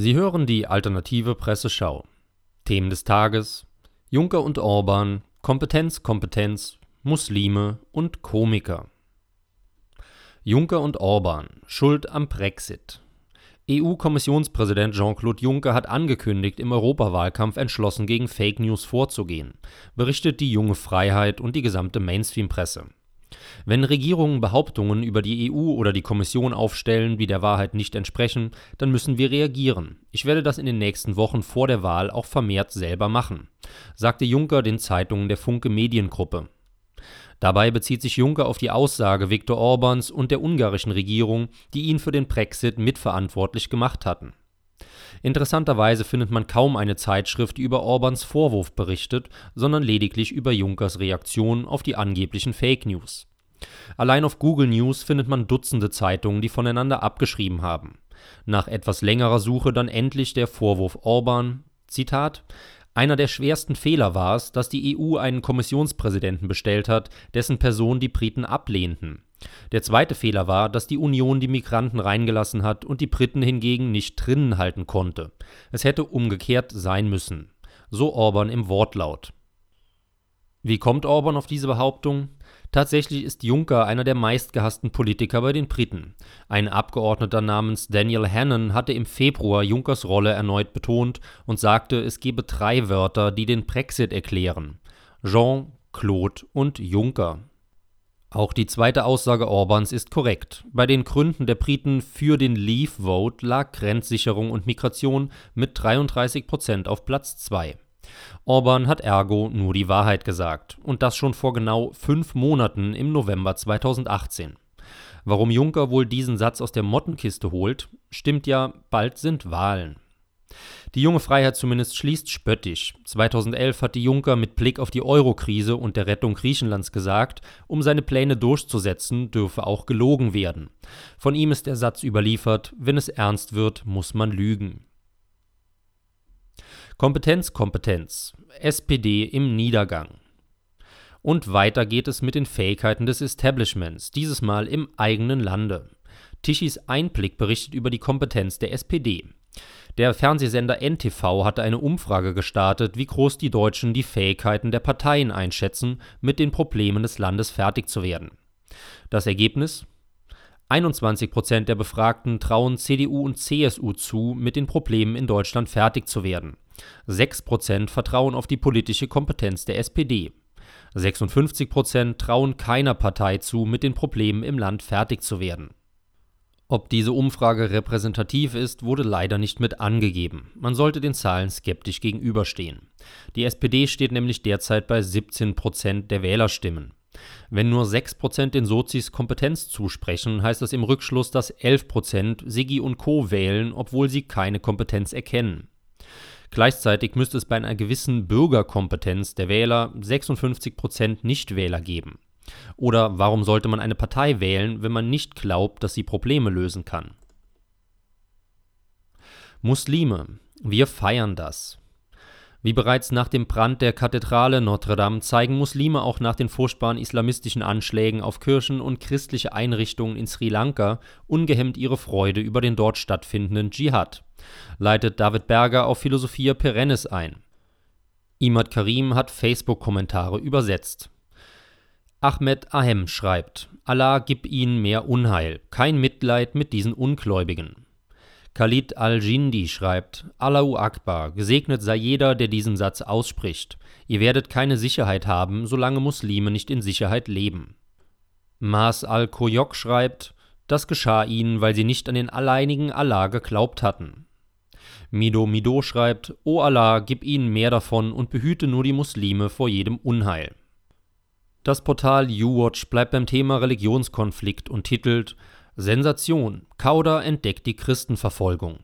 Sie hören die alternative Presseschau. Themen des Tages: Juncker und Orban, Kompetenz, Kompetenz, Muslime und Komiker. Juncker und Orban, Schuld am Brexit. EU-Kommissionspräsident Jean-Claude Juncker hat angekündigt, im Europawahlkampf entschlossen gegen Fake News vorzugehen, berichtet die junge Freiheit und die gesamte Mainstream-Presse. Wenn Regierungen Behauptungen über die EU oder die Kommission aufstellen, die der Wahrheit nicht entsprechen, dann müssen wir reagieren. Ich werde das in den nächsten Wochen vor der Wahl auch vermehrt selber machen, sagte Juncker den Zeitungen der Funke Mediengruppe. Dabei bezieht sich Juncker auf die Aussage Viktor Orbans und der ungarischen Regierung, die ihn für den Brexit mitverantwortlich gemacht hatten. Interessanterweise findet man kaum eine Zeitschrift, die über Orbans Vorwurf berichtet, sondern lediglich über Junkers Reaktion auf die angeblichen Fake News. Allein auf Google News findet man Dutzende Zeitungen, die voneinander abgeschrieben haben. Nach etwas längerer Suche dann endlich der Vorwurf Orban, Zitat, einer der schwersten Fehler war es, dass die EU einen Kommissionspräsidenten bestellt hat, dessen Person die Briten ablehnten. Der zweite Fehler war, dass die Union die Migranten reingelassen hat und die Briten hingegen nicht drinnen halten konnte. Es hätte umgekehrt sein müssen. So Orban im Wortlaut. Wie kommt Orban auf diese Behauptung? Tatsächlich ist Juncker einer der meistgehassten Politiker bei den Briten. Ein Abgeordneter namens Daniel Hannan hatte im Februar Junkers Rolle erneut betont und sagte, es gebe drei Wörter, die den Brexit erklären. Jean, Claude und Juncker. Auch die zweite Aussage Orbans ist korrekt. Bei den Gründen der Briten für den Leave Vote lag Grenzsicherung und Migration mit 33 Prozent auf Platz 2. Orban hat ergo nur die Wahrheit gesagt. Und das schon vor genau fünf Monaten im November 2018. Warum Juncker wohl diesen Satz aus der Mottenkiste holt, stimmt ja, bald sind Wahlen. Die junge Freiheit zumindest schließt spöttisch. 2011 hat die Juncker mit Blick auf die Euro-Krise und der Rettung Griechenlands gesagt, um seine Pläne durchzusetzen, dürfe auch gelogen werden. Von ihm ist der Satz überliefert, wenn es ernst wird, muss man lügen. Kompetenz, Kompetenz. SPD im Niedergang. Und weiter geht es mit den Fähigkeiten des Establishments, dieses Mal im eigenen Lande. Tischis Einblick berichtet über die Kompetenz der SPD. Der Fernsehsender NTV hatte eine Umfrage gestartet, wie groß die Deutschen die Fähigkeiten der Parteien einschätzen, mit den Problemen des Landes fertig zu werden. Das Ergebnis? 21 Prozent der Befragten trauen CDU und CSU zu, mit den Problemen in Deutschland fertig zu werden. 6 Prozent vertrauen auf die politische Kompetenz der SPD. 56 Prozent trauen keiner Partei zu, mit den Problemen im Land fertig zu werden. Ob diese Umfrage repräsentativ ist, wurde leider nicht mit angegeben. Man sollte den Zahlen skeptisch gegenüberstehen. Die SPD steht nämlich derzeit bei 17 Prozent der Wählerstimmen. Wenn nur 6 Prozent den Sozis Kompetenz zusprechen, heißt das im Rückschluss, dass 11 Prozent Sigi und Co. wählen, obwohl sie keine Kompetenz erkennen. Gleichzeitig müsste es bei einer gewissen Bürgerkompetenz der Wähler 56 Prozent Nichtwähler geben. Oder warum sollte man eine Partei wählen, wenn man nicht glaubt, dass sie Probleme lösen kann? Muslime, wir feiern das. Wie bereits nach dem Brand der Kathedrale Notre Dame zeigen Muslime auch nach den furchtbaren islamistischen Anschlägen auf Kirchen und christliche Einrichtungen in Sri Lanka ungehemmt ihre Freude über den dort stattfindenden Dschihad, leitet David Berger auf Philosophia Perennis ein. Imad Karim hat Facebook-Kommentare übersetzt. Ahmed Ahem schreibt: Allah gib ihnen mehr Unheil, kein Mitleid mit diesen Ungläubigen. Khalid al-Jindi schreibt: Allahu Akbar, gesegnet sei jeder, der diesen Satz ausspricht. Ihr werdet keine Sicherheit haben, solange Muslime nicht in Sicherheit leben. Mas al-Koyok schreibt: Das geschah ihnen, weil sie nicht an den alleinigen Allah geglaubt hatten. Mido Mido schreibt: O Allah, gib ihnen mehr davon und behüte nur die Muslime vor jedem Unheil. Das Portal YouWatch bleibt beim Thema Religionskonflikt und titelt Sensation. Kauder entdeckt die Christenverfolgung.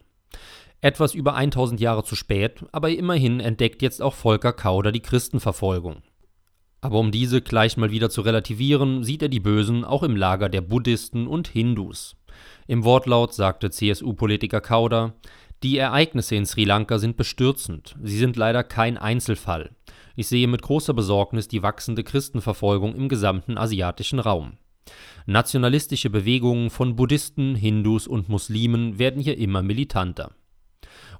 Etwas über 1000 Jahre zu spät, aber immerhin entdeckt jetzt auch Volker Kauder die Christenverfolgung. Aber um diese gleich mal wieder zu relativieren, sieht er die Bösen auch im Lager der Buddhisten und Hindus. Im Wortlaut sagte CSU-Politiker Kauder, die Ereignisse in Sri Lanka sind bestürzend, sie sind leider kein Einzelfall. Ich sehe mit großer Besorgnis die wachsende Christenverfolgung im gesamten asiatischen Raum. Nationalistische Bewegungen von Buddhisten, Hindus und Muslimen werden hier immer militanter.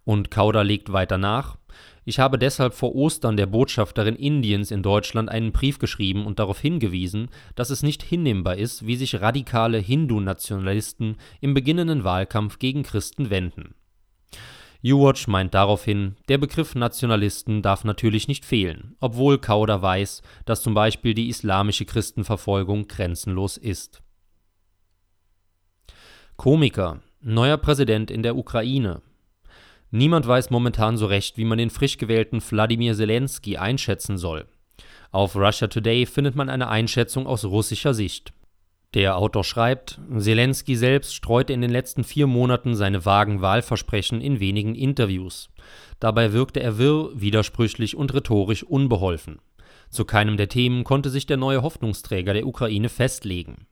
Und Kauder legt weiter nach, ich habe deshalb vor Ostern der Botschafterin Indiens in Deutschland einen Brief geschrieben und darauf hingewiesen, dass es nicht hinnehmbar ist, wie sich radikale Hindu-Nationalisten im beginnenden Wahlkampf gegen Christen wenden. U-Watch meint daraufhin, der Begriff Nationalisten darf natürlich nicht fehlen, obwohl Kauder weiß, dass zum Beispiel die islamische Christenverfolgung grenzenlos ist. Komiker, neuer Präsident in der Ukraine, Niemand weiß momentan so recht, wie man den frisch gewählten Wladimir Zelensky einschätzen soll. Auf Russia Today findet man eine Einschätzung aus russischer Sicht. Der Autor schreibt, Zelensky selbst streute in den letzten vier Monaten seine vagen Wahlversprechen in wenigen Interviews. Dabei wirkte er wirr, widersprüchlich und rhetorisch unbeholfen. Zu keinem der Themen konnte sich der neue Hoffnungsträger der Ukraine festlegen.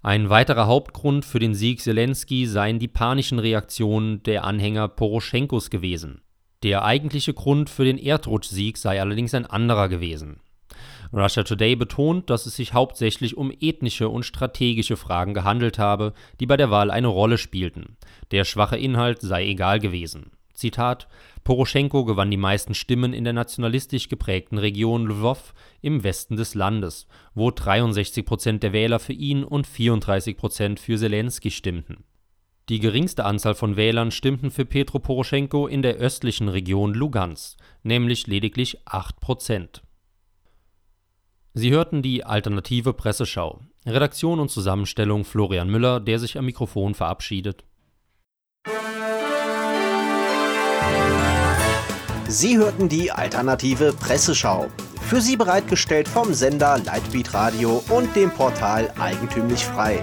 Ein weiterer Hauptgrund für den Sieg Zelensky seien die panischen Reaktionen der Anhänger Poroschenkos gewesen. Der eigentliche Grund für den Erdrutschsieg sei allerdings ein anderer gewesen. Russia Today betont, dass es sich hauptsächlich um ethnische und strategische Fragen gehandelt habe, die bei der Wahl eine Rolle spielten. Der schwache Inhalt sei egal gewesen. Zitat Poroschenko gewann die meisten Stimmen in der nationalistisch geprägten Region Lwow im Westen des Landes, wo 63 Prozent der Wähler für ihn und 34 Prozent für Zelensky stimmten. Die geringste Anzahl von Wählern stimmten für Petro Poroschenko in der östlichen Region Lugansk, nämlich lediglich 8 Prozent. Sie hörten die alternative Presseschau. Redaktion und Zusammenstellung Florian Müller, der sich am Mikrofon verabschiedet. Sie hörten die alternative Presseschau. Für Sie bereitgestellt vom Sender Lightbeat Radio und dem Portal Eigentümlich Frei.